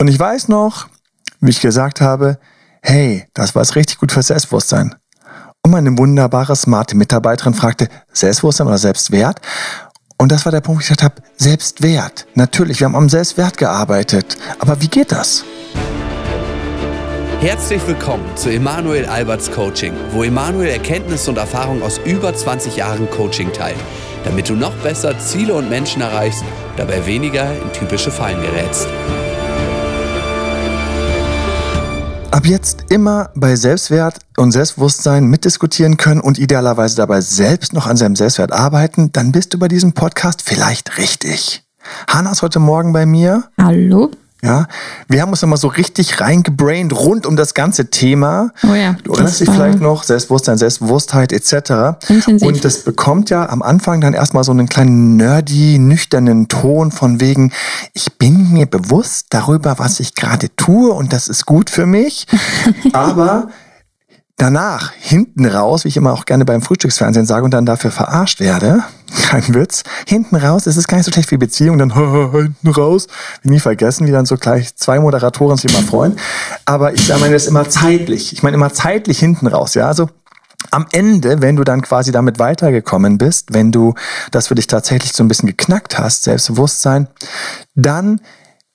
Und ich weiß noch, wie ich gesagt habe, hey, das war es richtig gut für Selbstbewusstsein. Und meine wunderbare, smarte Mitarbeiterin fragte, Selbstbewusstsein oder Selbstwert? Und das war der Punkt, wo ich gesagt habe, Selbstwert. Natürlich, wir haben am Selbstwert gearbeitet. Aber wie geht das? Herzlich willkommen zu Emanuel Alberts Coaching, wo Emanuel Erkenntnisse und Erfahrung aus über 20 Jahren Coaching teilt, damit du noch besser Ziele und Menschen erreichst, dabei weniger in typische Fallen gerätst. Ab jetzt immer bei Selbstwert und Selbstbewusstsein mitdiskutieren können und idealerweise dabei selbst noch an seinem Selbstwert arbeiten, dann bist du bei diesem Podcast vielleicht richtig. Hanna ist heute Morgen bei mir. Hallo. Ja, wir haben uns nochmal so richtig reingebrained rund um das ganze Thema. Oh ja. Du erinnerst dich vielleicht noch, Selbstbewusstsein, Selbstbewusstheit etc. Intensiv. Und das bekommt ja am Anfang dann erstmal so einen kleinen nerdy, nüchternen Ton von wegen, ich bin mir bewusst darüber, was ich gerade tue und das ist gut für mich. Aber danach, hinten raus, wie ich immer auch gerne beim Frühstücksfernsehen sage und dann dafür verarscht werde, kein Witz, hinten raus ist es gar nicht so schlecht wie Beziehung, dann hinten raus, nie vergessen, wie dann so gleich zwei Moderatoren sich immer freuen. Aber ich meine das immer zeitlich, ich meine immer zeitlich hinten raus, ja, also am Ende, wenn du dann quasi damit weitergekommen bist, wenn du das für dich tatsächlich so ein bisschen geknackt hast, Selbstbewusstsein, dann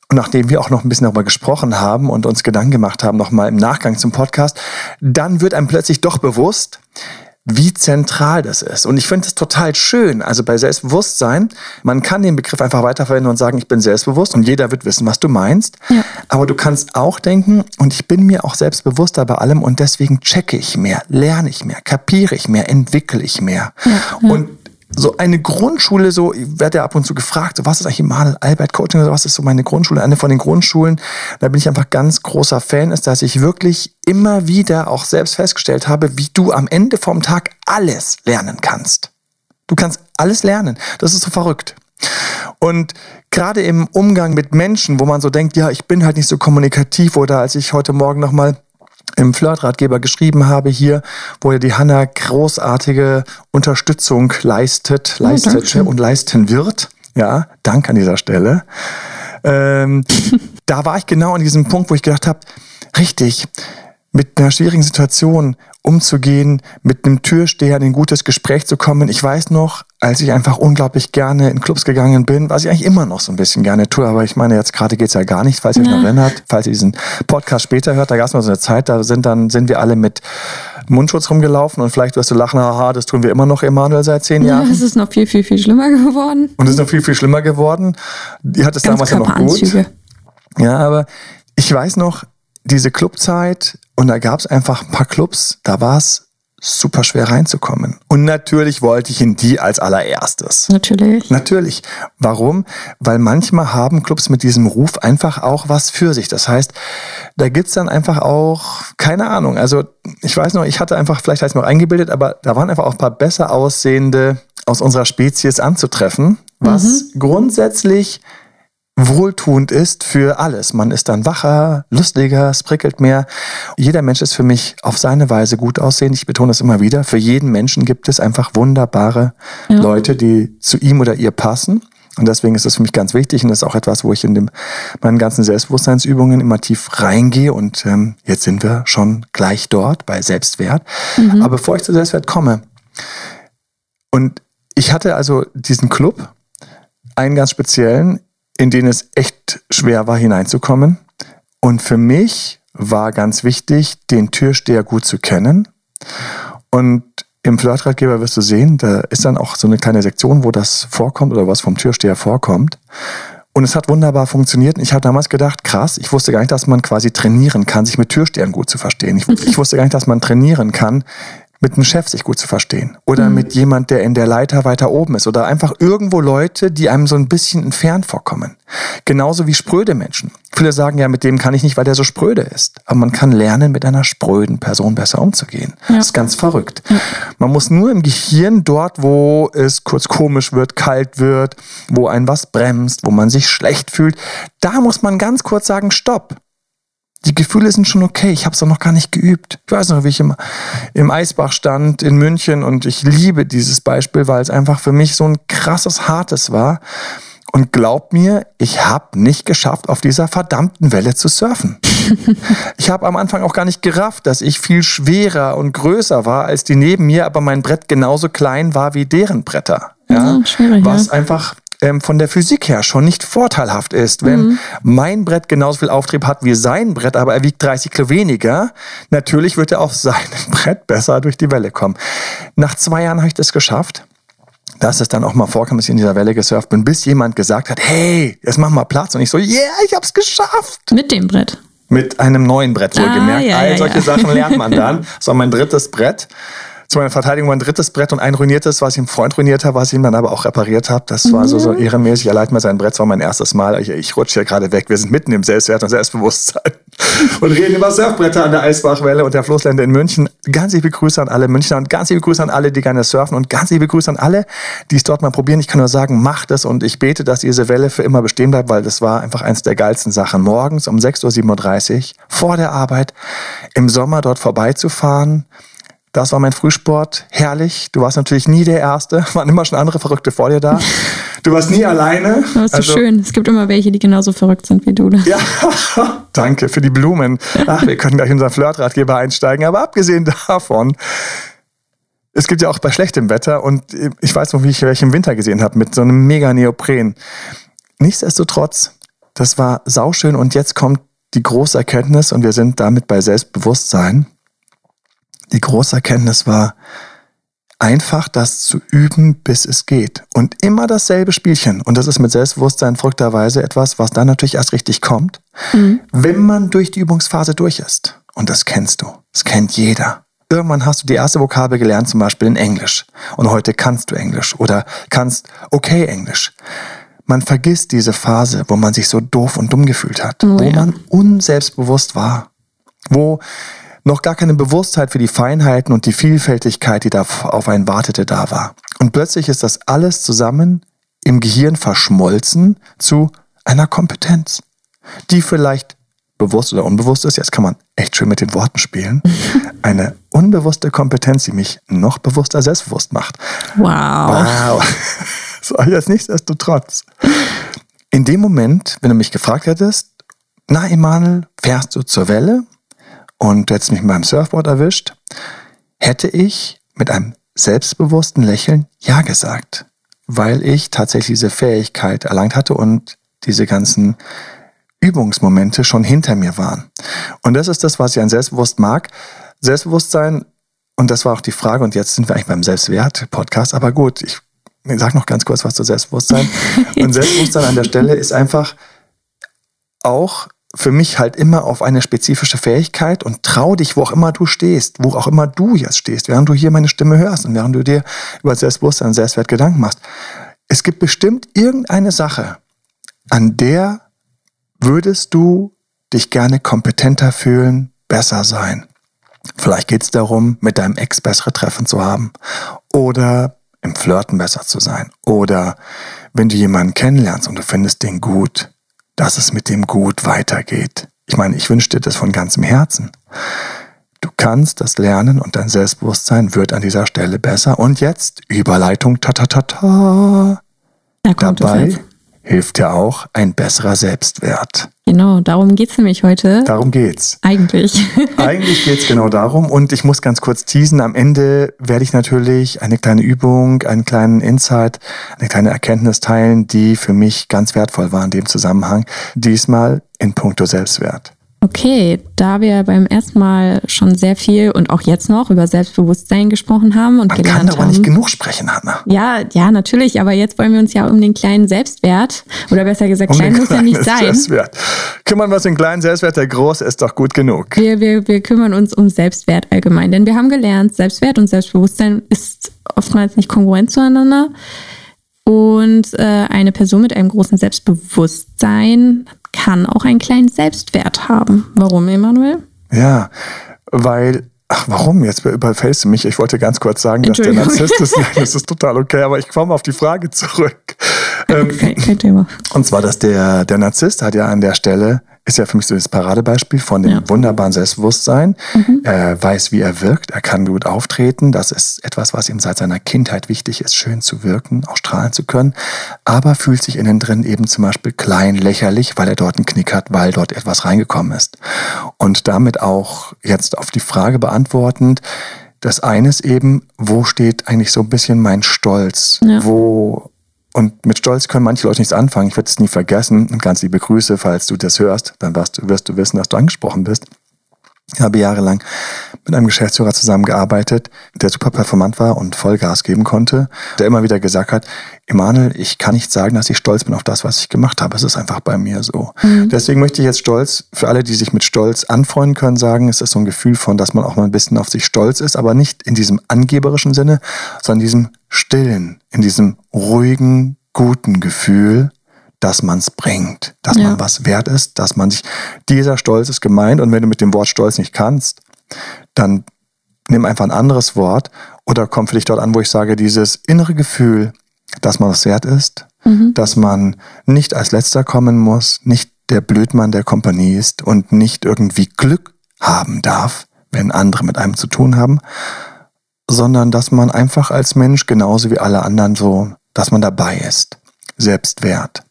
und nachdem wir auch noch ein bisschen darüber gesprochen haben und uns Gedanken gemacht haben, nochmal im Nachgang zum Podcast, dann wird einem plötzlich doch bewusst, wie zentral das ist. Und ich finde es total schön. Also bei Selbstbewusstsein, man kann den Begriff einfach weiterverwenden und sagen, ich bin selbstbewusst und jeder wird wissen, was du meinst. Ja. Aber du kannst auch denken, und ich bin mir auch selbstbewusster bei allem und deswegen checke ich mehr, lerne ich mehr, kapiere ich mehr, entwickle ich mehr. Und so eine Grundschule, so, ich werde ja ab und zu gefragt, was ist eigentlich Emanuel Albert Coaching oder was ist so meine Grundschule? Eine von den Grundschulen, da bin ich einfach ganz großer Fan, ist, dass ich wirklich immer wieder auch selbst festgestellt habe, wie du am Ende vom Tag alles lernen kannst. Du kannst alles lernen. Das ist so verrückt. Und gerade im Umgang mit Menschen, wo man so denkt, ja, ich bin halt nicht so kommunikativ oder als ich heute Morgen nochmal im Flirtratgeber geschrieben habe hier, wo ja die Hanna großartige Unterstützung leistet, leistete Dankeschön. und leisten wird. Ja, Dank an dieser Stelle. Ähm, da war ich genau an diesem Punkt, wo ich gedacht habe, richtig, mit einer schwierigen Situation umzugehen, mit einem Türsteher in ein gutes Gespräch zu kommen. Ich weiß noch, als ich einfach unglaublich gerne in Clubs gegangen bin, was ich eigentlich immer noch so ein bisschen gerne tue, aber ich meine, jetzt gerade geht's ja gar nicht, falls ihr euch noch erinnert, falls ihr diesen Podcast später hört, da gab's mal so eine Zeit, da sind dann, sind wir alle mit Mundschutz rumgelaufen und vielleicht wirst du lachen, haha, das tun wir immer noch, Emanuel, seit zehn Ja, Jahren. es ist noch viel, viel, viel schlimmer geworden. Und es ist noch viel, viel schlimmer geworden. Die hat es damals ja noch gut. Ja, aber ich weiß noch, diese Clubzeit und da gab es einfach ein paar Clubs, da war es super schwer reinzukommen. Und natürlich wollte ich in die als allererstes. Natürlich. Natürlich. Warum? Weil manchmal haben Clubs mit diesem Ruf einfach auch was für sich. Das heißt, da gibt's dann einfach auch, keine Ahnung, also ich weiß noch, ich hatte einfach, vielleicht heißt noch eingebildet, aber da waren einfach auch ein paar besser aussehende aus unserer Spezies anzutreffen, was grundsätzlich wohltuend ist für alles. Man ist dann wacher, lustiger, es prickelt mehr. Jeder Mensch ist für mich auf seine Weise gut aussehend. Ich betone es immer wieder. Für jeden Menschen gibt es einfach wunderbare Ja. Leute, die zu ihm oder ihr passen. Und deswegen ist das für mich ganz wichtig und das ist auch etwas, wo ich in dem, meinen ganzen Selbstbewusstseinsübungen immer tief reingehe. Und ähm, jetzt sind wir schon gleich dort bei Selbstwert. Aber bevor ich zu Selbstwert komme, und ich hatte also diesen Club, einen ganz speziellen, in den es echt schwer war hineinzukommen. Und für mich war ganz wichtig, den Türsteher gut zu kennen. Und im Flirtratgeber wirst du sehen, da ist dann auch so eine kleine Sektion, wo das vorkommt oder was vom Türsteher vorkommt. Und es hat wunderbar funktioniert. Ich habe damals gedacht, krass, ich wusste gar nicht, dass man quasi trainieren kann, sich mit Türstehern gut zu verstehen. Ich, ich wusste gar nicht, dass man trainieren kann, mit einem Chef sich gut zu verstehen. Oder mit jemand, der in der Leiter weiter oben ist. Oder einfach irgendwo Leute, die einem so ein bisschen entfernt vorkommen. Genauso wie spröde Menschen. Viele sagen ja, mit dem kann ich nicht, weil der so spröde ist. Aber man kann lernen, mit einer spröden Person besser umzugehen. Das ist ganz verrückt. Man muss nur im Gehirn dort, wo es kurz komisch wird, kalt wird, wo ein was bremst, wo man sich schlecht fühlt, da muss man ganz kurz sagen, stopp. Die Gefühle sind schon okay. Ich habe es noch gar nicht geübt. Ich weiß noch, wie ich im, im Eisbach stand in München und ich liebe dieses Beispiel, weil es einfach für mich so ein krasses, hartes war. Und glaub mir, ich habe nicht geschafft, auf dieser verdammten Welle zu surfen. ich habe am Anfang auch gar nicht gerafft, dass ich viel schwerer und größer war als die neben mir, aber mein Brett genauso klein war wie deren Bretter. Ja, Ja, schwierig, was ja. einfach ähm, von der Physik her schon nicht vorteilhaft ist. Wenn Mhm. mein Brett genauso viel Auftrieb hat wie sein Brett, aber er wiegt 30 Kilo weniger, natürlich wird er auf seinem Brett besser durch die Welle kommen. Nach zwei Jahren habe ich das geschafft dass es dann auch mal vorkam, dass ich in dieser Welle gesurft bin, bis jemand gesagt hat, hey, jetzt mach mal Platz. Und ich so, yeah, ich hab's geschafft. Mit dem Brett. Mit einem neuen Brett wohlgemerkt. Ah, ja, All ja, solche ja. Sachen lernt man dann. Das war mein drittes Brett. Zu meiner Verteidigung mein drittes Brett und ein ruiniertes, was ich einem Freund ruiniert habe, was ich ihm dann aber auch repariert habe. Das war so, Mhm. so ehrenmäßig. Er leiht mir sein Brett, das war mein erstes Mal. Ich, ich rutsche hier gerade weg. Wir sind mitten im Selbstwert und Selbstbewusstsein und reden über Surfbretter an der Eisbachwelle und der Floßlände in München. Ganz liebe Grüße an alle Münchner und ganz liebe Grüße an alle, die gerne surfen und ganz liebe Grüße an alle, die es dort mal probieren. Ich kann nur sagen, macht es und ich bete, dass diese Welle für immer bestehen bleibt, weil das war einfach eins der geilsten Sachen. Morgens um 6.37 Uhr vor der Arbeit im Sommer dort vorbeizufahren. Das war mein Frühsport. Herrlich. Du warst natürlich nie der Erste. Waren immer schon andere Verrückte vor dir da. Du warst nie alleine. Aber ist so schön. Es gibt immer welche, die genauso verrückt sind wie du. Also Ja, danke für die Blumen. Ach, wir können gleich in unseren Flirtratgeber einsteigen. Aber abgesehen davon, es gibt ja auch bei schlechtem Wetter und ich weiß noch, wie ich welche im Winter gesehen habe mit so einem mega Neopren. Nichtsdestotrotz, das war sauschön und jetzt kommt die große Erkenntnis und wir sind damit bei Selbstbewusstsein. Die große Erkenntnis war, einfach das zu üben, bis es geht. Und immer dasselbe Spielchen. Und das ist mit Selbstbewusstsein verrückterweise etwas, was dann natürlich erst richtig kommt, wenn man durch die Übungsphase durch ist. Und das kennst du. Das kennt jeder. Irgendwann hast du die erste Vokabel gelernt, zum Beispiel in Englisch. Und heute kannst du Englisch oder kannst okay Englisch. Man vergisst diese Phase, wo man sich so doof und dumm gefühlt hat, Oh wo ja. man unselbstbewusst war, wo noch gar keine Bewusstheit für die Feinheiten und die Vielfältigkeit, die da auf einen wartete, da war. Und plötzlich ist das alles zusammen im Gehirn verschmolzen zu einer Kompetenz, die vielleicht bewusst oder unbewusst ist. Jetzt kann man echt schön mit den Worten spielen. Eine unbewusste Kompetenz, die mich noch bewusster selbstbewusst macht. Wow. Wow. So, jetzt nichtsdestotrotz. In dem Moment, wenn du mich gefragt hättest, na Emanuel, fährst du zur Welle und du hättest mich beim Surfboard erwischt, hätte ich mit einem selbstbewussten Lächeln Ja gesagt, weil ich tatsächlich diese Fähigkeit erlangt hatte und diese ganzen Übungsmomente schon hinter mir waren. Und das ist das, was ich an Selbstbewusst mag. Selbstbewusstsein, und das war auch die Frage, und jetzt sind wir eigentlich beim Selbstwert-Podcast, aber gut, ich sag noch ganz kurz was zu Selbstbewusstsein. Und Selbstbewusstsein an der Stelle ist einfach auch für mich halt immer auf eine spezifische Fähigkeit und trau dich, wo auch immer du stehst, wo auch immer du jetzt stehst, während du hier meine Stimme hörst und während du dir über Selbstbewusstsein und Selbstwert Gedanken machst. Es gibt bestimmt irgendeine Sache, an der würdest du dich gerne kompetenter fühlen, besser sein. Vielleicht geht es darum, mit deinem Ex bessere Treffen zu haben oder im Flirten besser zu sein oder wenn du jemanden kennenlernst und du findest den gut, dass es mit dem gut weitergeht. Ich meine, ich wünsche dir das von ganzem Herzen. Du kannst das lernen und dein Selbstbewusstsein wird an dieser Stelle besser. Und jetzt Überleitung, ta ta ta ta. Da Dabei. Hilft ja auch ein besserer Selbstwert. Genau, darum geht es nämlich heute. Darum geht's. Eigentlich. Eigentlich geht's genau darum und ich muss ganz kurz teasen. Am Ende werde ich natürlich eine kleine Übung, einen kleinen Insight, eine kleine Erkenntnis teilen, die für mich ganz wertvoll war in dem Zusammenhang. Diesmal in puncto Selbstwert. Okay, da wir beim ersten Mal schon sehr viel und auch jetzt noch über Selbstbewusstsein gesprochen haben und Man gelernt kann aber haben. nicht genug sprechen, Hanna. Ja, ja, natürlich, aber jetzt wollen wir uns ja um den kleinen Selbstwert, oder besser gesagt, Um klein muss ja nicht sein. Selbstwert. Kümmern wir uns um den kleinen Selbstwert, der groß ist doch gut genug. Wir, wir, wir kümmern uns um Selbstwert allgemein, denn wir haben gelernt, Selbstwert und Selbstbewusstsein ist oftmals nicht kongruent zueinander. Und äh, eine Person mit einem großen Selbstbewusstsein kann auch einen kleinen Selbstwert haben. Warum, Emanuel? Ja, weil, ach warum, jetzt überfällst du mich. Ich wollte ganz kurz sagen, dass der. Narzisst ist, das ist total okay, aber ich komme auf die Frage zurück. Ähm, Kein, kein Thema. Und zwar, dass der, der Narzisst hat ja an der Stelle ist ja für mich so das Paradebeispiel von dem Ja. wunderbaren Selbstbewusstsein. Mhm. Er weiß, wie er wirkt, er kann gut auftreten. Das ist etwas, was ihm seit seiner Kindheit wichtig ist, schön zu wirken, auch strahlen zu können. Aber fühlt sich innen drin eben zum Beispiel klein, lächerlich, weil er dort einen Knick hat, weil dort etwas reingekommen ist. Und damit auch jetzt auf die Frage beantwortend, das eine ist eben, wo steht eigentlich so ein bisschen mein Stolz? Ja. Wo und mit Stolz können manche Leute nichts anfangen. Ich werde es nie vergessen. Und ganz liebe Grüße, falls du das hörst, dann wirst du, wirst du wissen, dass du angesprochen bist. Ich habe jahrelang mit einem Geschäftsführer zusammengearbeitet, der super performant war und Vollgas geben konnte, der immer wieder gesagt hat, Emanuel, ich kann nicht sagen, dass ich stolz bin auf das, was ich gemacht habe. Es ist einfach bei mir so. Deswegen möchte ich jetzt stolz, für alle, die sich mit Stolz anfreunden können, sagen, es ist so ein Gefühl von, dass man auch mal ein bisschen auf sich stolz ist, aber nicht in diesem angeberischen Sinne, sondern in diesem stillen, in diesem ruhigen, guten Gefühl, dass man es bringt, dass Ja. man was wert ist, dass man sich, dieser Stolz ist gemeint und wenn du mit dem Wort Stolz nicht kannst, dann nimm einfach ein anderes Wort oder komm für dich dort an, wo ich sage, dieses innere Gefühl, dass man was wert ist, dass man nicht als letzter kommen muss, nicht der Blödmann der Kompanie ist und nicht irgendwie Glück haben darf, wenn andere mit einem zu tun haben, sondern dass man einfach als Mensch genauso wie alle anderen so, dass man dabei ist. Selbstwert.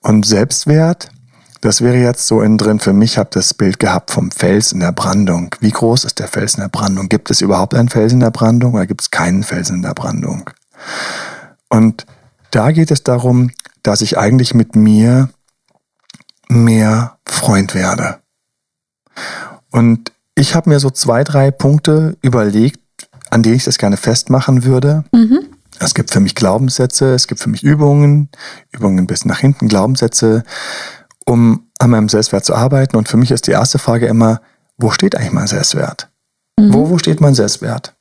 Und Selbstwert, das wäre jetzt so innen drin für mich, habe das Bild gehabt vom Fels in der Brandung. Wie groß ist der Fels in der Brandung? Gibt es überhaupt einen Fels in der Brandung oder gibt es keinen Felsen in der Brandung? Und da geht es darum, dass ich eigentlich mit mir mehr Freund werde. Und ich habe mir so zwei, drei Punkte überlegt, an denen ich das gerne festmachen würde. Es gibt für mich Glaubenssätze, es gibt für mich Übungen, Übungen bis nach hinten, Glaubenssätze, um an meinem Selbstwert zu arbeiten. Und für mich ist die erste Frage immer, wo steht eigentlich mein Selbstwert? Wo, wo steht mein Selbstwert?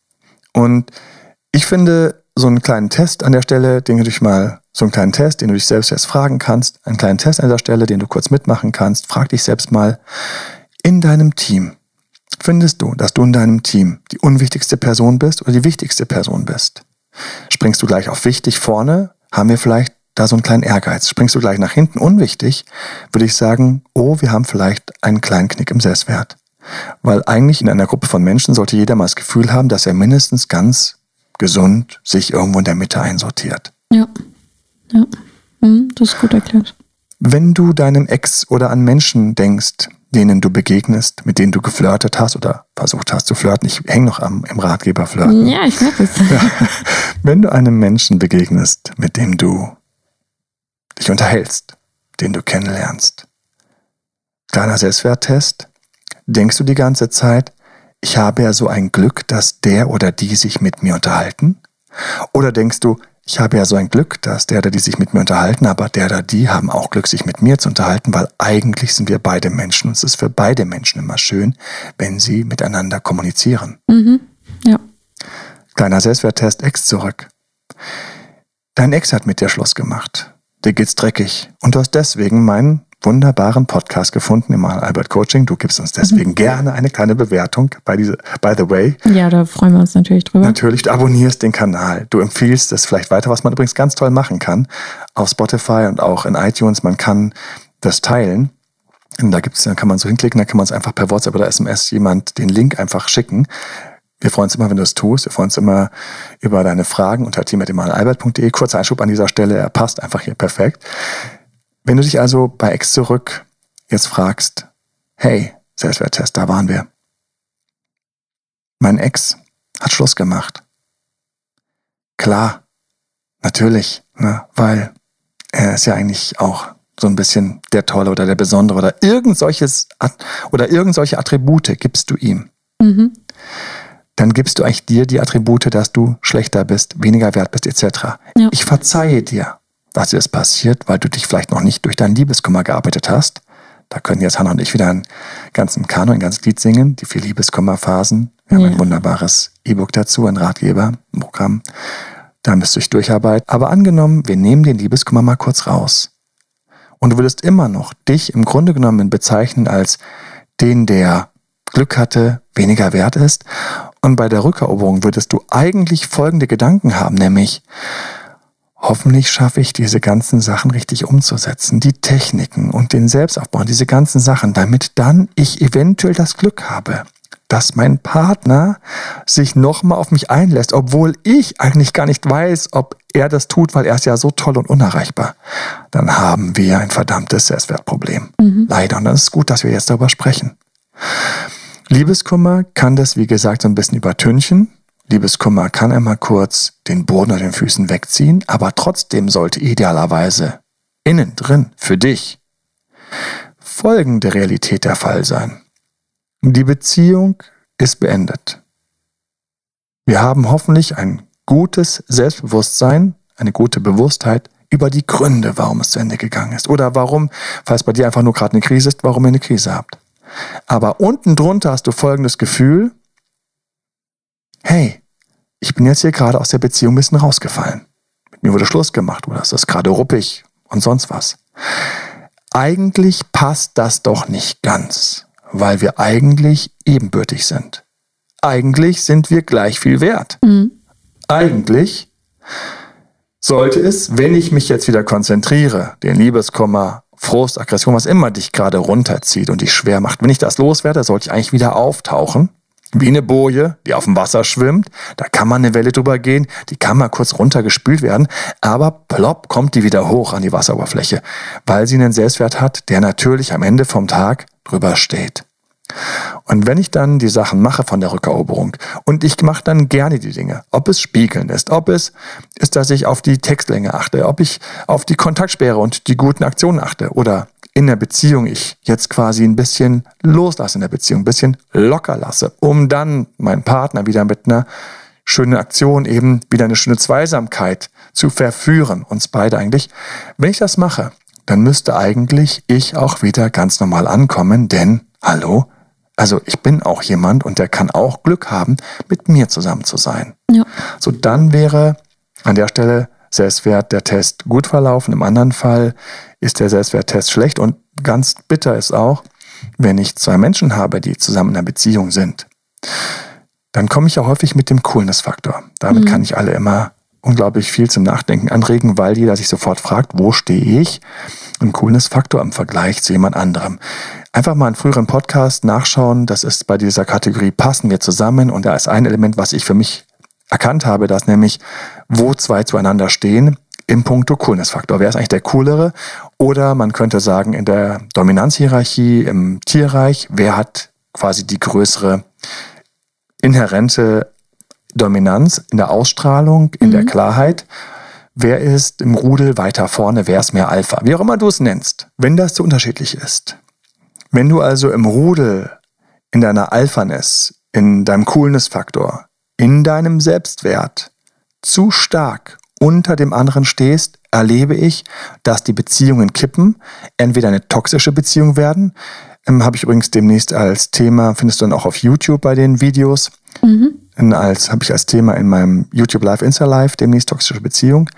Und ich finde so einen kleinen Test an der Stelle, den du dich mal, so einen kleinen Test, den du dich selbst jetzt fragen kannst, einen kleinen Test an der Stelle, den du kurz mitmachen kannst, frag dich selbst mal, in deinem Team, findest du, dass du in deinem Team die unwichtigste Person bist oder die wichtigste Person bist? Springst du gleich auf wichtig vorne, haben wir vielleicht da so einen kleinen Ehrgeiz. Springst du gleich nach hinten unwichtig, würde ich sagen, oh, wir haben vielleicht einen kleinen Knick im Selbstwert. Weil eigentlich in einer Gruppe von Menschen sollte jeder mal das Gefühl haben, dass er mindestens ganz gesund sich irgendwo in der Mitte einsortiert. Ja. Ja. Mhm, das ist gut erklärt. Wenn du deinem Ex oder an Menschen denkst, denen du begegnest, mit denen du geflirtet hast oder versucht hast zu flirten, ich hänge noch am, im Ratgeber flirten. Ja, ich merke es. Wenn du einem Menschen begegnest, mit dem du dich unterhältst, den du kennenlernst, kleiner Selbstwerttest, denkst du die ganze Zeit, ich habe ja so ein Glück, dass der oder die sich mit mir unterhalten? Oder denkst du, ich habe ja so ein Glück, dass der oder die sich mit mir unterhalten, aber der oder die haben auch Glück, sich mit mir zu unterhalten, weil eigentlich sind wir beide Menschen und es ist für beide Menschen immer schön, wenn sie miteinander kommunizieren. Mhm. Ja. Kleiner Selbstwerttest Ex zurück. Dein Ex hat mit dir Schluss gemacht. Dir geht's dreckig. Und du hast deswegen meinen wunderbaren Podcast gefunden, im Albert Coaching. Du gibst uns deswegen gerne eine kleine Bewertung. By, diese, by the way, Ja, da freuen wir uns natürlich drüber. natürlich, du abonnierst den Kanal. Du empfiehlst es vielleicht weiter, was man übrigens ganz toll machen kann. Auf Spotify und auch in iTunes. Man kann das teilen. Und da gibt's, dann kann man so hinklicken, dann kann man es einfach per WhatsApp oder SMS jemand den Link einfach schicken. Wir freuen uns immer, wenn du es tust. Wir freuen uns immer über deine Fragen unter team.emanuelalbert.de. Kurzer Einschub an dieser Stelle, er passt einfach hier perfekt. Wenn du dich also bei Ex zurück jetzt fragst, hey, Selbstwerttest, da waren wir. Mein Ex hat Schluss gemacht. Klar, natürlich, ne, weil er ist ja eigentlich auch so ein bisschen der Tolle oder der Besondere oder irgend solches oder irgend solche Attribute gibst du ihm. Mhm. Dann gibst du eigentlich dir die Attribute, dass du schlechter bist, weniger wert bist, etc. Ja. Ich verzeihe dir, dass dir das passiert, weil du dich vielleicht noch nicht durch deinen Liebeskummer gearbeitet hast. Da können jetzt Hannah und ich wieder einen ganzen Kanon, ein ganzes Lied singen, die vier Liebeskummerphasen. Wir haben Ja. ein wunderbares E-Book dazu, ein Ratgeber, ein Programm. Da müsst ihr euch durcharbeiten. Aber angenommen, wir nehmen den Liebeskummer mal kurz raus. Und du würdest immer noch dich im Grunde genommen bezeichnen als den, der Glück hatte, weniger wert ist. Und bei der Rückeroberung würdest du eigentlich folgende Gedanken haben, nämlich, hoffentlich schaffe ich diese ganzen Sachen richtig umzusetzen, die Techniken und den Selbstaufbau, diese ganzen Sachen, damit dann ich eventuell das Glück habe, dass mein Partner sich nochmal auf mich einlässt, obwohl ich eigentlich gar nicht weiß, ob er das tut, weil er ist ja so toll und unerreichbar. Dann haben wir ein verdammtes Selbstwertproblem. Mhm. Leider. Und dann ist es gut, dass wir jetzt darüber sprechen. Liebeskummer kann das, wie gesagt, so ein bisschen übertünchen. Liebeskummer kann einmal kurz den Boden unter den Füßen wegziehen, aber trotzdem sollte idealerweise innen drin für dich folgende Realität der Fall sein. Die Beziehung ist beendet. Wir haben hoffentlich ein gutes Selbstbewusstsein, eine gute Bewusstheit über die Gründe, warum es zu Ende gegangen ist. Oder warum, falls bei dir einfach nur gerade eine Krise ist, warum ihr eine Krise habt. Aber unten drunter hast du folgendes Gefühl, hey, ich bin jetzt hier gerade aus der Beziehung ein bisschen rausgefallen. Mit mir wurde Schluss gemacht oder es ist gerade ruppig und sonst was. Eigentlich passt das doch nicht ganz weil wir eigentlich ebenbürtig sind. Eigentlich sind wir gleich viel wert. Mhm. Eigentlich sollte es, wenn ich mich jetzt wieder konzentriere, den Liebeskummer, Frust, Aggression, was immer dich gerade runterzieht und dich schwer macht, wenn ich das loswerde, sollte ich eigentlich wieder auftauchen. Wie eine Boje, die auf dem Wasser schwimmt. Da kann man eine Welle drüber gehen, die kann mal kurz runtergespült werden, aber plopp kommt die wieder hoch an die Wasseroberfläche, weil sie einen Selbstwert hat, der natürlich am Ende vom Tag drüber steht. Und wenn ich dann die Sachen mache von der Rückeroberung und ich mache dann gerne die Dinge, ob es Spiegeln ist, ob es ist, dass ich auf die Textlänge achte, ob ich auf die Kontaktsperre und die guten Aktionen achte oder in der Beziehung ich jetzt quasi ein bisschen loslasse in der Beziehung, ein bisschen locker lasse, um dann meinen Partner wieder mit einer schönen Aktion eben wieder eine schöne Zweisamkeit zu verführen, uns beide eigentlich. Wenn ich das mache, dann müsste eigentlich ich auch wieder ganz normal ankommen, denn, hallo, also ich bin auch jemand und der kann auch Glück haben, mit mir zusammen zu sein. Ja. So dann wäre an der Stelle Selbstwert der Test gut verlaufen. Im anderen Fall ist der Selbstwerttest schlecht und ganz bitter ist auch, wenn ich zwei Menschen habe, die zusammen in einer Beziehung sind, dann komme ich ja häufig mit dem Coolness-Faktor. Damit mhm. kann ich alle immer unglaublich viel zum Nachdenken anregen, weil jeder sich sofort fragt, wo stehe ich im Coolness-Faktor im Vergleich zu jemand anderem. Einfach mal einen früheren Podcast nachschauen, das ist bei dieser Kategorie passen wir zusammen und da ist ein Element, was ich für mich erkannt habe, dass nämlich, wo zwei zueinander stehen, im Punkto Coolness-Faktor. Wer ist eigentlich der Coolere? Oder man könnte sagen, in der Dominanzhierarchie im Tierreich, wer hat quasi die größere inhärente Dominanz in der Ausstrahlung, in mhm. der Klarheit. Wer ist im Rudel weiter vorne, wer ist mehr Alpha? Wie auch immer du es nennst, wenn das so unterschiedlich ist. Wenn du also im Rudel, in deiner Alphaness, in deinem Coolness-Faktor, in deinem Selbstwert zu stark unter dem anderen stehst, erlebe ich, dass die Beziehungen kippen, entweder eine toxische Beziehung werden, ähm, habe ich übrigens demnächst als Thema, findest du dann auch auf YouTube bei den Videos, mhm als, habe ich als Thema in meinem YouTube Live, Insta Live, demnächst toxische Beziehung,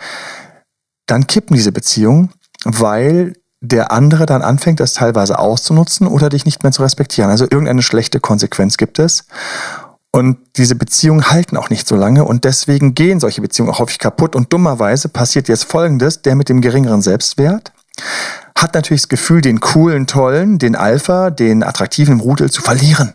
dann kippen diese Beziehungen, weil der andere dann anfängt, das teilweise auszunutzen oder dich nicht mehr zu respektieren. Also irgendeine schlechte Konsequenz gibt es. Und diese Beziehungen halten auch nicht so lange und deswegen gehen solche Beziehungen auch häufig kaputt. Und dummerweise passiert jetzt Folgendes, der mit dem geringeren Selbstwert hat natürlich das Gefühl, den coolen, tollen, den Alpha, den attraktiven Rudel zu verlieren.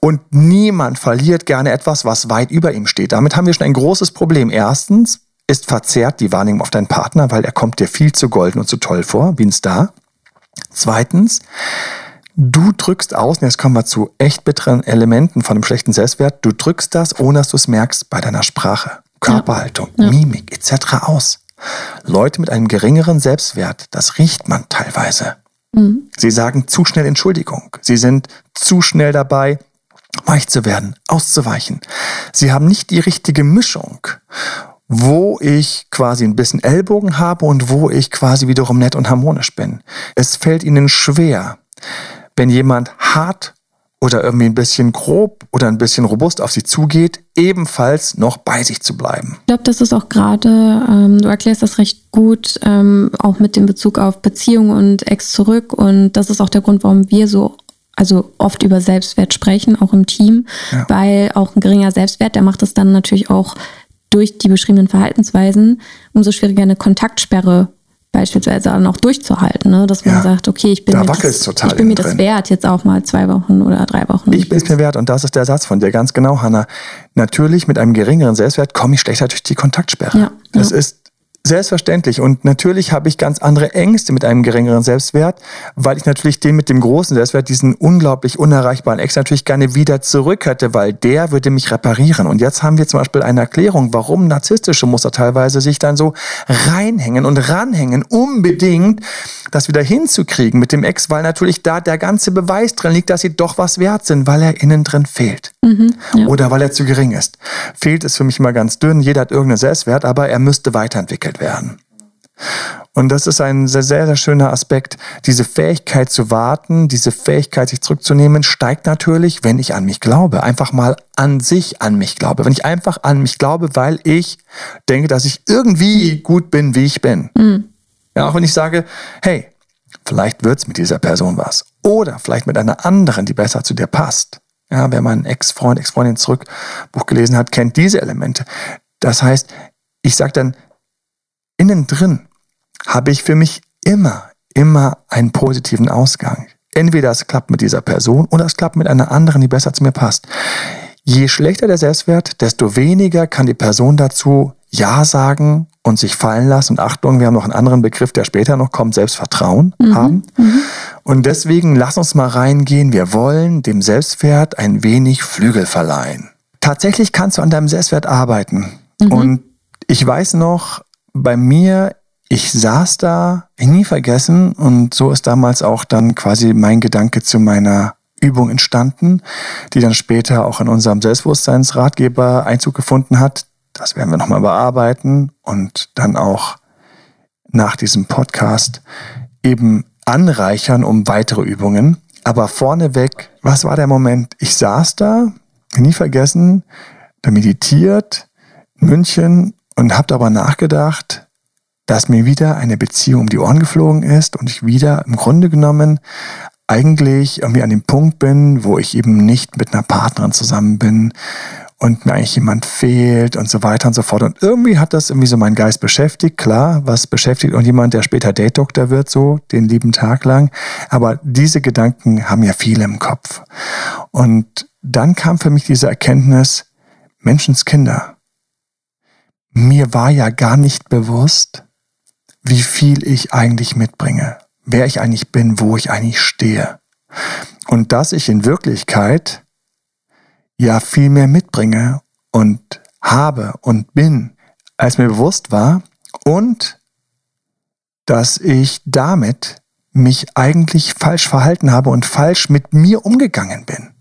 Und niemand verliert gerne etwas, was weit über ihm steht. Damit haben wir schon ein großes Problem. Erstens ist verzerrt die Wahrnehmung auf deinen Partner, weil er kommt dir viel zu golden und zu toll vor, wie ein Star. Zweitens, du drückst aus, und jetzt kommen wir zu echt bitteren Elementen von einem schlechten Selbstwert, du drückst das, ohne dass du es merkst, bei deiner Sprache, Körperhaltung, ja. Ja. Mimik etc. aus. Leute mit einem geringeren Selbstwert, das riecht man teilweise. Mhm. Sie sagen zu schnell Entschuldigung. Sie sind zu schnell dabei, weich zu werden, auszuweichen. Sie haben nicht die richtige Mischung, wo ich quasi ein bisschen Ellbogen habe und wo ich quasi wiederum nett und harmonisch bin. Es fällt ihnen schwer, wenn jemand hart oder irgendwie ein bisschen grob oder ein bisschen robust auf sie zugeht, ebenfalls noch bei sich zu bleiben. Ich glaube, das ist auch gerade, ähm, du erklärst das recht gut, ähm, auch mit dem Bezug auf Beziehung und Ex zurück. Und das ist auch der Grund, warum wir so also oft über Selbstwert sprechen, auch im Team, ja. weil auch ein geringer Selbstwert, der macht es dann natürlich auch durch die beschriebenen Verhaltensweisen, umso schwieriger eine Kontaktsperre beispielsweise auch noch durchzuhalten, ne? dass man Ja. sagt, okay, ich bin, Da mir, das, total ich bin mir das wert, jetzt auch mal zwei Wochen oder drei Wochen. Ich bin es mir wert und das ist der Satz von dir, ganz genau, Hanna. Natürlich mit einem geringeren Selbstwert komme ich schlechter durch die Kontaktsperre. Ja, Das ja. ist selbstverständlich und natürlich habe ich ganz andere Ängste mit einem geringeren Selbstwert, weil ich natürlich den mit dem großen Selbstwert, diesen unglaublich unerreichbaren Ex natürlich gerne wieder zurück hätte, weil der würde mich reparieren. Und jetzt haben wir zum Beispiel eine Erklärung, warum narzisstische Muster teilweise sich dann so reinhängen und ranhängen, unbedingt das wieder hinzukriegen mit dem Ex, weil natürlich da der ganze Beweis drin liegt, dass sie doch was wert sind, weil er innen drin fehlt. ja. Oder weil er zu gering ist. Fehlt ist für mich immer ganz dünn. Jeder hat irgendeinen Selbstwert, aber er müsste weiterentwickelt werden. Und das ist ein sehr, sehr, sehr schöner Aspekt. Diese Fähigkeit zu warten, diese Fähigkeit, sich zurückzunehmen, steigt natürlich, wenn ich an mich glaube. Einfach mal an sich an mich glaube. Wenn ich einfach an mich glaube, weil ich denke, dass ich irgendwie gut bin, wie ich bin. Ja, auch wenn ich sage, hey, vielleicht wird's mit dieser Person was. Oder vielleicht mit einer anderen, die besser zu dir passt. Ja, wer meinen Ex-Freund, Ex-Freundin zurück Buch gelesen hat, kennt diese Elemente. Das heißt, ich sage dann, innen drin habe ich für mich immer, immer einen positiven Ausgang. Entweder es klappt mit dieser Person oder es klappt mit einer anderen, die besser zu mir passt. Je schlechter der Selbstwert, desto weniger kann die Person dazu Ja sagen und sich fallen lassen. Und Achtung, wir haben noch einen anderen Begriff, der später noch kommt, Selbstvertrauen haben. Und deswegen lass uns mal reingehen. Wir wollen dem Selbstwert ein wenig Flügel verleihen. Tatsächlich kannst du an deinem Selbstwert arbeiten. Und ich weiß noch, bei mir, ich saß da, ich nie vergessen, und so ist damals auch dann quasi mein Gedanke zu meiner Übung entstanden, die dann später auch in unserem Selbstbewusstseinsratgeber Einzug gefunden hat. Das werden wir nochmal bearbeiten und dann auch nach diesem Podcast eben anreichern um weitere Übungen. Aber vorneweg, was war der Moment? Ich saß da, nie vergessen, da meditiert, München und habe aber nachgedacht, dass mir wieder eine Beziehung um die Ohren geflogen ist und ich wieder im Grunde genommen eigentlich irgendwie an dem Punkt bin, wo ich eben nicht mit einer Partnerin zusammen bin und mir eigentlich jemand fehlt und so weiter und so fort. Und irgendwie hat das irgendwie so meinen Geist beschäftigt. Klar, was beschäftigt irgendjemand, der später Date-Doktor wird, so den lieben Tag lang. Aber diese Gedanken haben ja viele im Kopf. Und dann kam für mich diese Erkenntnis, Menschenskinder. Mir war ja gar nicht bewusst, wie viel ich eigentlich mitbringe, wer ich eigentlich bin, wo ich eigentlich stehe. Und dass ich in Wirklichkeit ja viel mehr mitbringe und habe und bin, als mir bewusst war und dass ich damit mich eigentlich falsch verhalten habe und falsch mit mir umgegangen bin.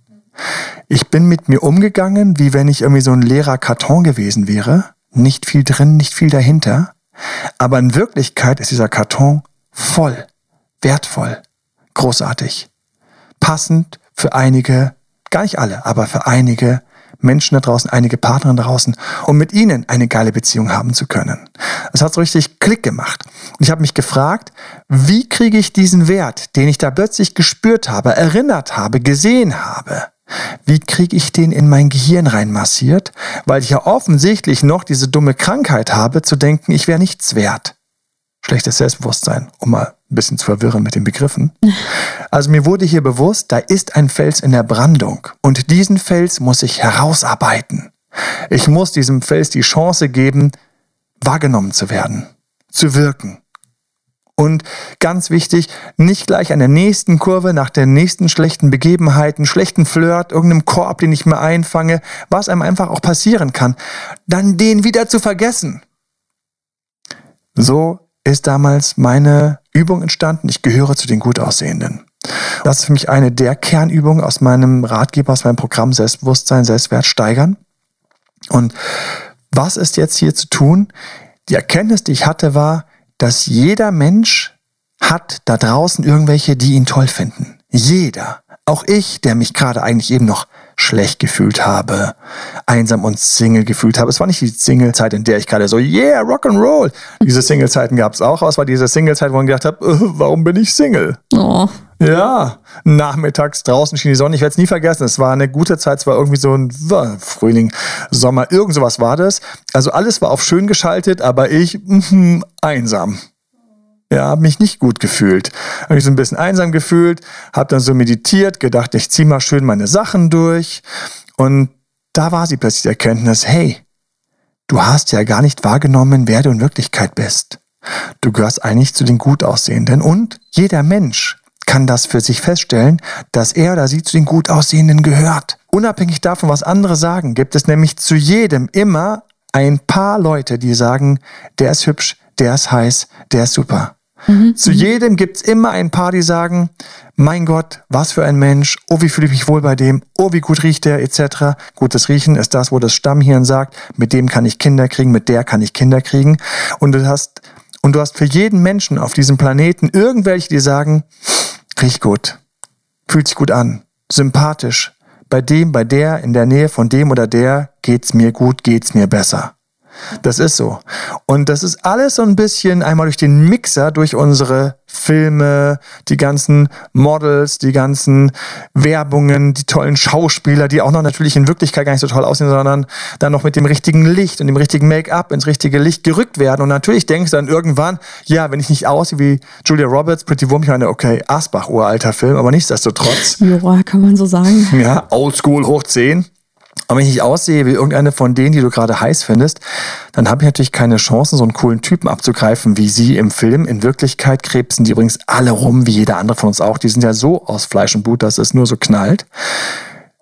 Ich bin mit mir umgegangen, wie wenn ich irgendwie so ein leerer Karton gewesen wäre. Nicht viel drin, nicht viel dahinter. Aber in Wirklichkeit ist dieser Karton voll, wertvoll, großartig, passend für einige, gar nicht alle, aber für einige Menschen da draußen, einige Partnerinnen draußen, um mit ihnen eine geile Beziehung haben zu können. Es hat so richtig Klick gemacht. Und ich habe mich gefragt, wie kriege ich diesen Wert, den ich da plötzlich gespürt habe, erinnert habe, gesehen habe, wie kriege ich den in mein Gehirn reinmassiert, weil ich ja offensichtlich noch diese dumme Krankheit habe, zu denken, ich wäre nichts wert. Schlechtes Selbstbewusstsein, um mal ein bisschen zu verwirren mit den Begriffen. Also mir wurde hier bewusst, da ist ein Fels in der Brandung und diesen Fels muss ich herausarbeiten. Ich muss diesem Fels die Chance geben, wahrgenommen zu werden, zu wirken. Und ganz wichtig, nicht gleich an der nächsten Kurve, nach der nächsten schlechten Begebenheit, einen schlechten Flirt, irgendeinem Korb, den ich mir einfange, was einem einfach auch passieren kann, dann den wieder zu vergessen. So ist damals meine Übung entstanden. Ich gehöre zu den Gutaussehenden. Das ist für mich eine der Kernübungen aus meinem Ratgeber, aus meinem Programm Selbstbewusstsein, Selbstwert steigern. Und was ist jetzt hier zu tun? Die Erkenntnis, die ich hatte, war, dass jeder Mensch hat da draußen irgendwelche, die ihn toll finden. Jeder. Auch ich, der mich gerade eigentlich eben noch schlecht gefühlt habe, einsam und Single gefühlt habe. Es war nicht die Single-Zeit, in der ich gerade so, yeah, Rock'n'Roll. Diese Single-Zeiten gab es auch, aber es war diese Single-Zeit, wo ich gedacht habe, äh, warum bin ich Single? Oh, Ja, nachmittags draußen schien die Sonne. Ich werde es nie vergessen. Es war eine gute Zeit. Es war irgendwie so ein Frühling, Sommer, irgend sowas war das. Also alles war auf schön geschaltet, aber ich mh, einsam. Ja, habe mich nicht gut gefühlt. Habe mich so ein bisschen einsam gefühlt, habe dann so meditiert, gedacht, ich ziehe mal schön meine Sachen durch. Und da war sie plötzlich die Erkenntnis, hey, du hast ja gar nicht wahrgenommen, wer du in Wirklichkeit bist. Du gehörst eigentlich zu den gut aussehenden und jeder Mensch kann das für sich feststellen, dass er oder sie zu den gut aussehenden gehört. Unabhängig davon, was andere sagen, gibt es nämlich zu jedem immer ein paar Leute, die sagen, der ist hübsch, der ist heiß, der ist super. Mhm. Zu jedem gibt's immer ein paar, die sagen, mein Gott, was für ein Mensch, oh, wie fühle ich mich wohl bei dem, oh, wie gut riecht der, etc. Gutes Riechen ist das, wo das Stammhirn sagt, mit dem kann ich Kinder kriegen, mit der kann ich Kinder kriegen. Und du hast, und du hast für jeden Menschen auf diesem Planeten irgendwelche, die sagen, riecht gut, fühlt sich gut an, sympathisch. Bei dem, bei der, in der Nähe von dem oder der geht's mir gut, geht's mir besser. Das ist so. Und das ist alles so ein bisschen einmal durch den Mixer, durch unsere Filme, die ganzen Models, die ganzen Werbungen, die tollen Schauspieler, die auch noch natürlich in Wirklichkeit gar nicht so toll aussehen, sondern dann noch mit dem richtigen Licht und dem richtigen Make-up ins richtige Licht gerückt werden. Und natürlich denkst du dann irgendwann, ja, wenn ich nicht aussehe wie Julia Roberts, Pretty Woman, ich meine, okay, Asbach, uralter Film, aber nichtsdestotrotz. Ja, kann man so sagen. Ja, Oldschool hoch 10. Aber wenn ich nicht aussehe wie irgendeine von denen, die du gerade heiß findest, dann habe ich natürlich keine Chance, so einen coolen Typen abzugreifen wie sie im Film. In Wirklichkeit krebsen die übrigens alle rum, wie jeder andere von uns auch. Die sind ja so aus Fleisch und Blut, dass es nur so knallt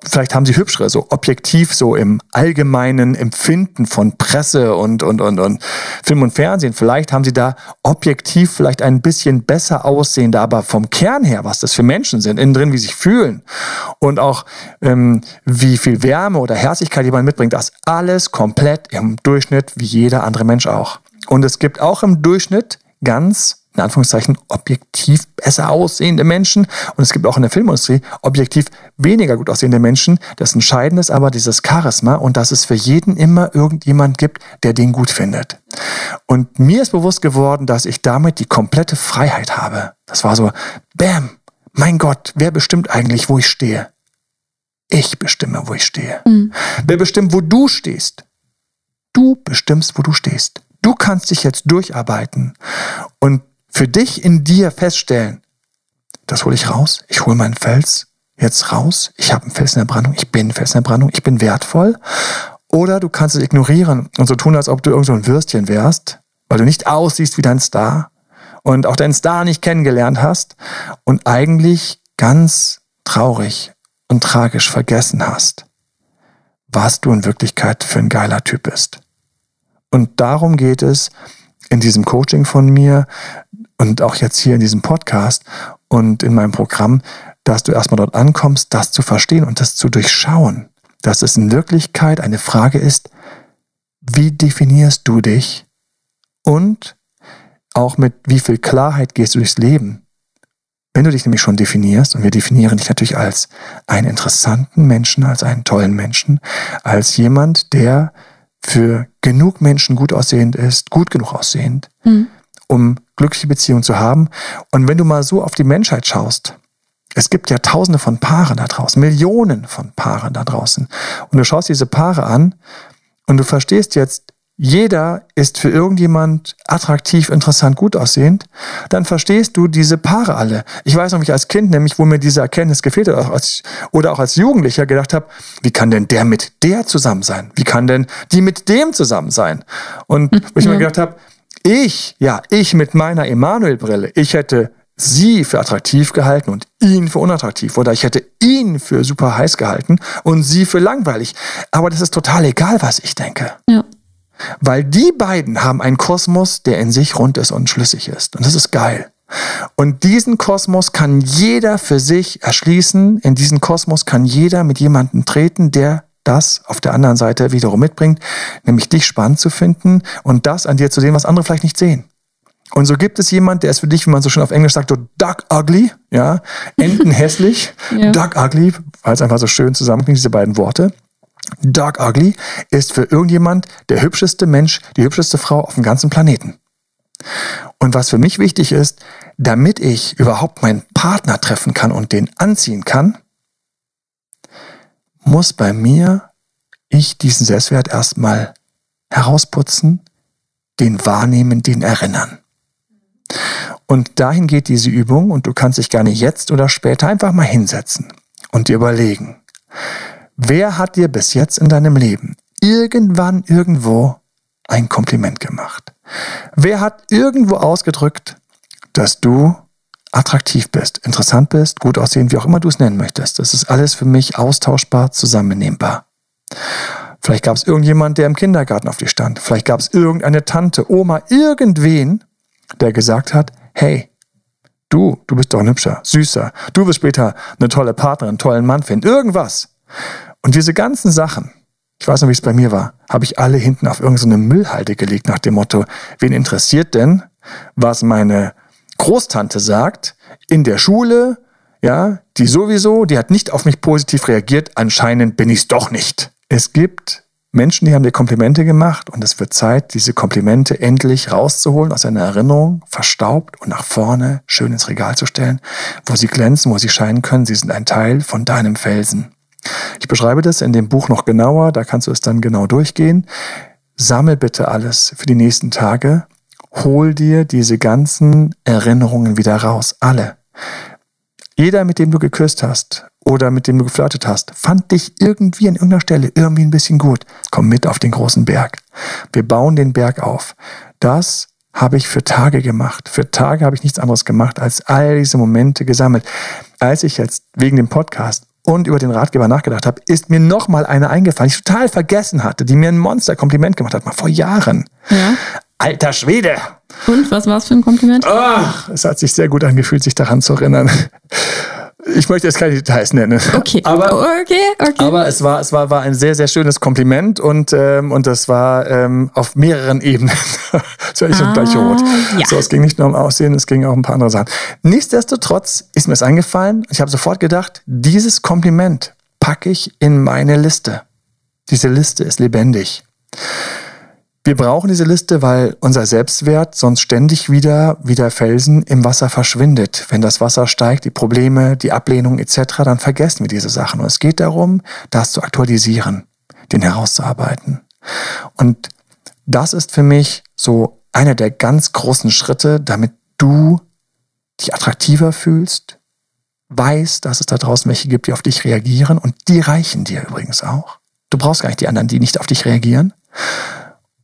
vielleicht haben sie hübschere, so objektiv, so im allgemeinen Empfinden von Presse und, und, und, und Film und Fernsehen. Vielleicht haben sie da objektiv vielleicht ein bisschen besser aussehende, aber vom Kern her, was das für Menschen sind, innen drin, wie sie sich fühlen und auch ähm, wie viel Wärme oder Herzlichkeit jemand mitbringt, das alles komplett im Durchschnitt wie jeder andere Mensch auch. Und es gibt auch im Durchschnitt ganz in Anführungszeichen objektiv besser aussehende Menschen und es gibt auch in der Filmindustrie objektiv weniger gut aussehende Menschen. Das Entscheidende ist aber dieses Charisma und dass es für jeden immer irgendjemand gibt, der den gut findet. Und mir ist bewusst geworden, dass ich damit die komplette Freiheit habe. Das war so, bam, mein Gott, wer bestimmt eigentlich, wo ich stehe? Ich bestimme, wo ich stehe. Mhm. Wer bestimmt, wo du stehst? Du bestimmst, wo du stehst. Du kannst dich jetzt durcharbeiten und für dich in dir feststellen, das hole ich raus, ich hole meinen Fels jetzt raus, ich habe einen Fels in der Brandung, ich bin ein Fels in der Brandung, ich bin wertvoll. Oder du kannst es ignorieren und so tun, als ob du irgend so ein Würstchen wärst, weil du nicht aussiehst wie dein Star und auch deinen Star nicht kennengelernt hast und eigentlich ganz traurig und tragisch vergessen hast, was du in Wirklichkeit für ein geiler Typ bist. Und darum geht es in diesem Coaching von mir, und auch jetzt hier in diesem Podcast und in meinem Programm, dass du erstmal dort ankommst, das zu verstehen und das zu durchschauen, dass es in Wirklichkeit eine Frage ist, wie definierst du dich? Und auch mit wie viel Klarheit gehst du durchs Leben. Wenn du dich nämlich schon definierst, und wir definieren dich natürlich als einen interessanten Menschen, als einen tollen Menschen, als jemand, der für genug Menschen gut aussehend ist, gut genug aussehend, mhm. um glückliche Beziehungen zu haben. Und wenn du mal so auf die Menschheit schaust, es gibt ja tausende von Paaren da draußen, Millionen von Paaren da draußen. Und du schaust diese Paare an und du verstehst jetzt, jeder ist für irgendjemand attraktiv, interessant, gut aussehend, dann verstehst du diese Paare alle. Ich weiß noch, wie ich als Kind nämlich, wo mir diese Erkenntnis gefehlt hat, auch als, oder auch als Jugendlicher gedacht habe, wie kann denn der mit der zusammen sein? Wie kann denn die mit dem zusammen sein? Und wo ich mir gedacht habe, ich, ja, ich mit meiner Emanuel-Brille, ich hätte sie für attraktiv gehalten und ihn für unattraktiv. Oder ich hätte ihn für super heiß gehalten und sie für langweilig. Aber das ist total egal, was ich denke. Ja. Weil die beiden haben einen Kosmos, der in sich rund ist und schlüssig ist. Und das ist geil. Und diesen Kosmos kann jeder für sich erschließen. In diesen Kosmos kann jeder mit jemandem treten, der das auf der anderen Seite wiederum mitbringt, nämlich dich spannend zu finden und das an dir zu sehen, was andere vielleicht nicht sehen. Und so gibt es jemand, der ist für dich, wie man so schön auf Englisch sagt, so duck ugly, ja, enten hässlich, ja. duck ugly, weil es einfach so schön zusammenklingt, diese beiden Worte. Duck ugly ist für irgendjemand der hübscheste Mensch, die hübscheste Frau auf dem ganzen Planeten. Und was für mich wichtig ist, damit ich überhaupt meinen Partner treffen kann und den anziehen kann, muss bei mir ich diesen Selbstwert erstmal herausputzen, den wahrnehmen, den erinnern. Und dahin geht diese Übung und du kannst dich gerne jetzt oder später einfach mal hinsetzen und dir überlegen, wer hat dir bis jetzt in deinem Leben irgendwann irgendwo ein Kompliment gemacht? Wer hat irgendwo ausgedrückt, dass du attraktiv bist, interessant bist, gut aussehen, wie auch immer du es nennen möchtest? Das ist alles für mich austauschbar, zusammennehmbar. Vielleicht gab es irgendjemand, der im Kindergarten auf dich stand. Vielleicht gab es irgendeine Tante, Oma, irgendwen, der gesagt hat, hey, du, du bist doch ein hübscher, süßer, du wirst später eine tolle Partnerin, einen tollen Mann finden, irgendwas. Und diese ganzen Sachen, ich weiß noch, wie es bei mir war, habe ich alle hinten auf irgendeine Müllhalde gelegt nach dem Motto, wen interessiert denn, was meine Großtante sagt in der Schule, ja, die sowieso, die hat nicht auf mich positiv reagiert, anscheinend bin ich es doch nicht. Es gibt Menschen, die haben dir Komplimente gemacht und es wird Zeit, diese Komplimente endlich rauszuholen aus deiner Erinnerung, verstaubt und nach vorne schön ins Regal zu stellen, wo sie glänzen, wo sie scheinen können. Sie sind ein Teil von deinem Felsen. Ich beschreibe das in dem Buch noch genauer, da kannst du es dann genau durchgehen. Sammel bitte alles für die nächsten Tage. Hol dir diese ganzen Erinnerungen wieder raus. Alle. Jeder, mit dem du geküsst hast, oder mit dem du geflirtet hast, fand dich irgendwie an irgendeiner Stelle irgendwie ein bisschen gut. Komm mit auf den großen Berg. Wir bauen den Berg auf. Das habe ich für Tage gemacht. Für Tage habe ich nichts anderes gemacht, als all diese Momente gesammelt. Als ich jetzt wegen dem Podcast und über den Ratgeber nachgedacht habe, ist mir noch mal eine eingefallen, die ich total vergessen hatte, die mir ein Monster-Kompliment gemacht hat, mal vor Jahren. Ja. Alter Schwede! Und was war es für ein Kompliment? Oh, es hat sich sehr gut angefühlt, sich daran zu erinnern. Ich möchte jetzt keine Details nennen. Okay. Aber, okay, okay. aber es war, es war, war ein sehr, sehr schönes Kompliment und, ähm, und das war ähm, auf mehreren Ebenen. war ich ah, gleich rot. Ja. So, es ging nicht nur um Aussehen, es ging auch um ein paar andere Sachen. Nichtsdestotrotz ist mir es eingefallen. Ich habe sofort gedacht, dieses Kompliment packe ich in meine Liste. Diese Liste ist lebendig. Wir brauchen diese Liste, weil unser Selbstwert sonst ständig wieder wie der Felsen im Wasser verschwindet. Wenn das Wasser steigt, die Probleme, die Ablehnung etc., dann vergessen wir diese Sachen. Und es geht darum, das zu aktualisieren, den herauszuarbeiten. Und das ist für mich so einer der ganz großen Schritte, damit du dich attraktiver fühlst, weißt, dass es da draußen welche gibt, die auf dich reagieren und die reichen dir übrigens auch. Du brauchst gar nicht die anderen, die nicht auf dich reagieren,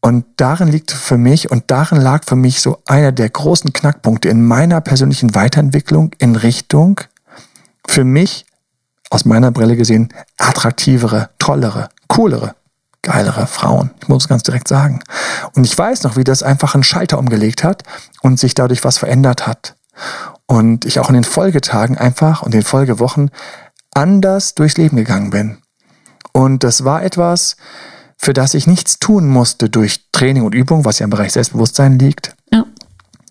und darin liegt für mich und darin lag für mich so einer der großen Knackpunkte in meiner persönlichen Weiterentwicklung in Richtung für mich aus meiner Brille gesehen attraktivere, tollere, coolere, geilere Frauen. Ich muss es ganz direkt sagen. Und ich weiß noch, wie das einfach einen Schalter umgelegt hat und sich dadurch was verändert hat. Und ich auch in den Folgetagen einfach und den Folgewochen anders durchs Leben gegangen bin. Und das war etwas, für das ich nichts tun musste durch Training und Übung, was ja im Bereich Selbstbewusstsein liegt. Ja.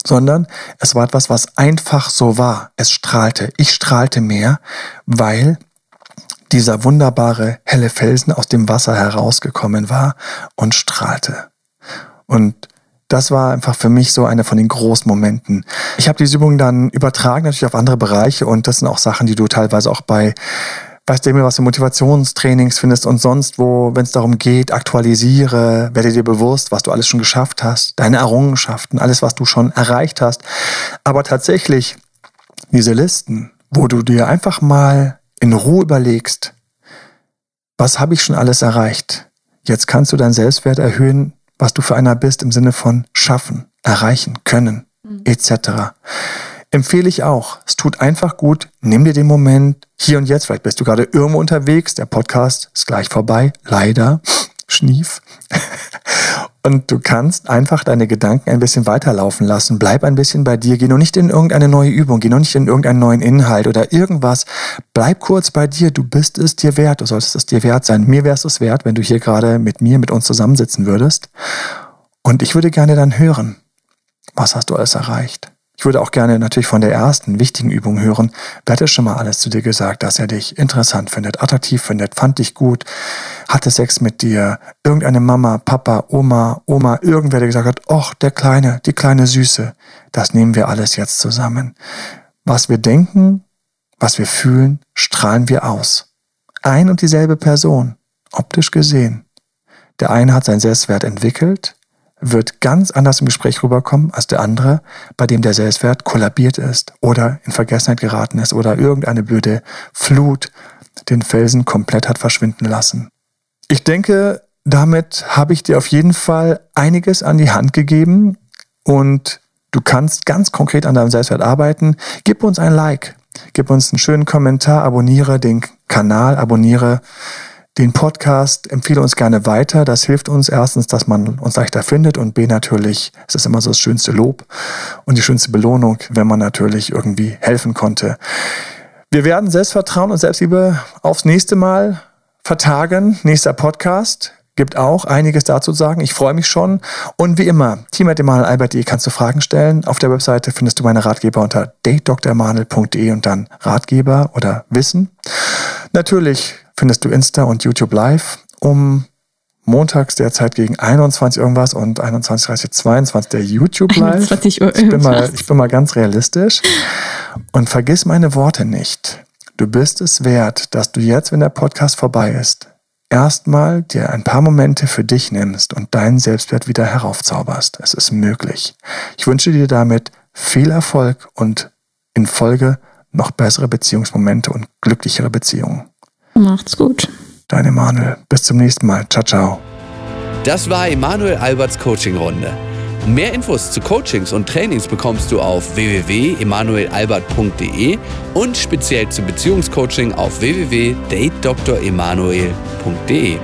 Sondern es war etwas, was einfach so war. Es strahlte. Ich strahlte mehr, weil dieser wunderbare helle Felsen aus dem Wasser herausgekommen war und strahlte. Und das war einfach für mich so einer von den großen Momenten. Ich habe diese Übung dann übertragen natürlich auf andere Bereiche und das sind auch Sachen, die du teilweise auch bei weißt du immer, was du Motivationstrainings findest und sonst wo, wenn es darum geht, aktualisiere, werde dir bewusst, was du alles schon geschafft hast, deine Errungenschaften, alles, was du schon erreicht hast. Aber tatsächlich diese Listen, wo du dir einfach mal in Ruhe überlegst, was habe ich schon alles erreicht? Jetzt kannst du deinen Selbstwert erhöhen, was du für einer bist im Sinne von schaffen, erreichen, können, mhm. etc empfehle ich auch. Es tut einfach gut. Nimm dir den Moment hier und jetzt. Vielleicht bist du gerade irgendwo unterwegs. Der Podcast ist gleich vorbei. Leider. Schnief. Und du kannst einfach deine Gedanken ein bisschen weiterlaufen lassen. Bleib ein bisschen bei dir. Geh noch nicht in irgendeine neue Übung. Geh noch nicht in irgendeinen neuen Inhalt oder irgendwas. Bleib kurz bei dir. Du bist es dir wert. Du solltest es dir wert sein. Mir wärst es wert, wenn du hier gerade mit mir, mit uns zusammensitzen würdest. Und ich würde gerne dann hören. Was hast du alles erreicht? Ich würde auch gerne natürlich von der ersten wichtigen Übung hören. Wer hat schon mal alles zu dir gesagt, dass er dich interessant findet, attraktiv findet, fand dich gut, hatte Sex mit dir, irgendeine Mama, Papa, Oma, Oma, irgendwer, der gesagt hat, ach, der Kleine, die kleine Süße. Das nehmen wir alles jetzt zusammen. Was wir denken, was wir fühlen, strahlen wir aus. Ein und dieselbe Person, optisch gesehen. Der eine hat seinen Selbstwert entwickelt, wird ganz anders im Gespräch rüberkommen als der andere, bei dem der Selbstwert kollabiert ist oder in Vergessenheit geraten ist oder irgendeine blöde Flut den Felsen komplett hat verschwinden lassen. Ich denke, damit habe ich dir auf jeden Fall einiges an die Hand gegeben und du kannst ganz konkret an deinem Selbstwert arbeiten. Gib uns ein Like, gib uns einen schönen Kommentar, abonniere den Kanal, abonniere den Podcast, empfehle uns gerne weiter. Das hilft uns erstens, dass man uns leichter findet und B natürlich, es ist immer so das schönste Lob und die schönste Belohnung, wenn man natürlich irgendwie helfen konnte. Wir werden Selbstvertrauen und Selbstliebe aufs nächste Mal vertagen. Nächster Podcast gibt auch einiges dazu zu sagen. Ich freue mich schon. Und wie immer, team.emanuelalbert.de kannst du Fragen stellen. Auf der Webseite findest du meine Ratgeber unter datedrmanel.de und dann Ratgeber oder Wissen. Natürlich findest du Insta und YouTube live um montags derzeit gegen 21 irgendwas und 21.30 22 der YouTube live. 21 Uhr ich bin, mal, ich bin mal ganz realistisch. Und vergiss meine Worte nicht. Du bist es wert, dass du jetzt, wenn der Podcast vorbei ist, erstmal dir ein paar Momente für dich nimmst und deinen Selbstwert wieder heraufzauberst. Es ist möglich. Ich wünsche dir damit viel Erfolg und in Folge noch bessere Beziehungsmomente und glücklichere Beziehungen. Macht's gut. Dein Emanuel. Bis zum nächsten Mal. Ciao, ciao. Das war Emanuel Alberts Coaching-Runde. Mehr Infos zu Coachings und Trainings bekommst du auf www.emanuelalbert.de und speziell zum Beziehungscoaching auf www.datedremanuel.de.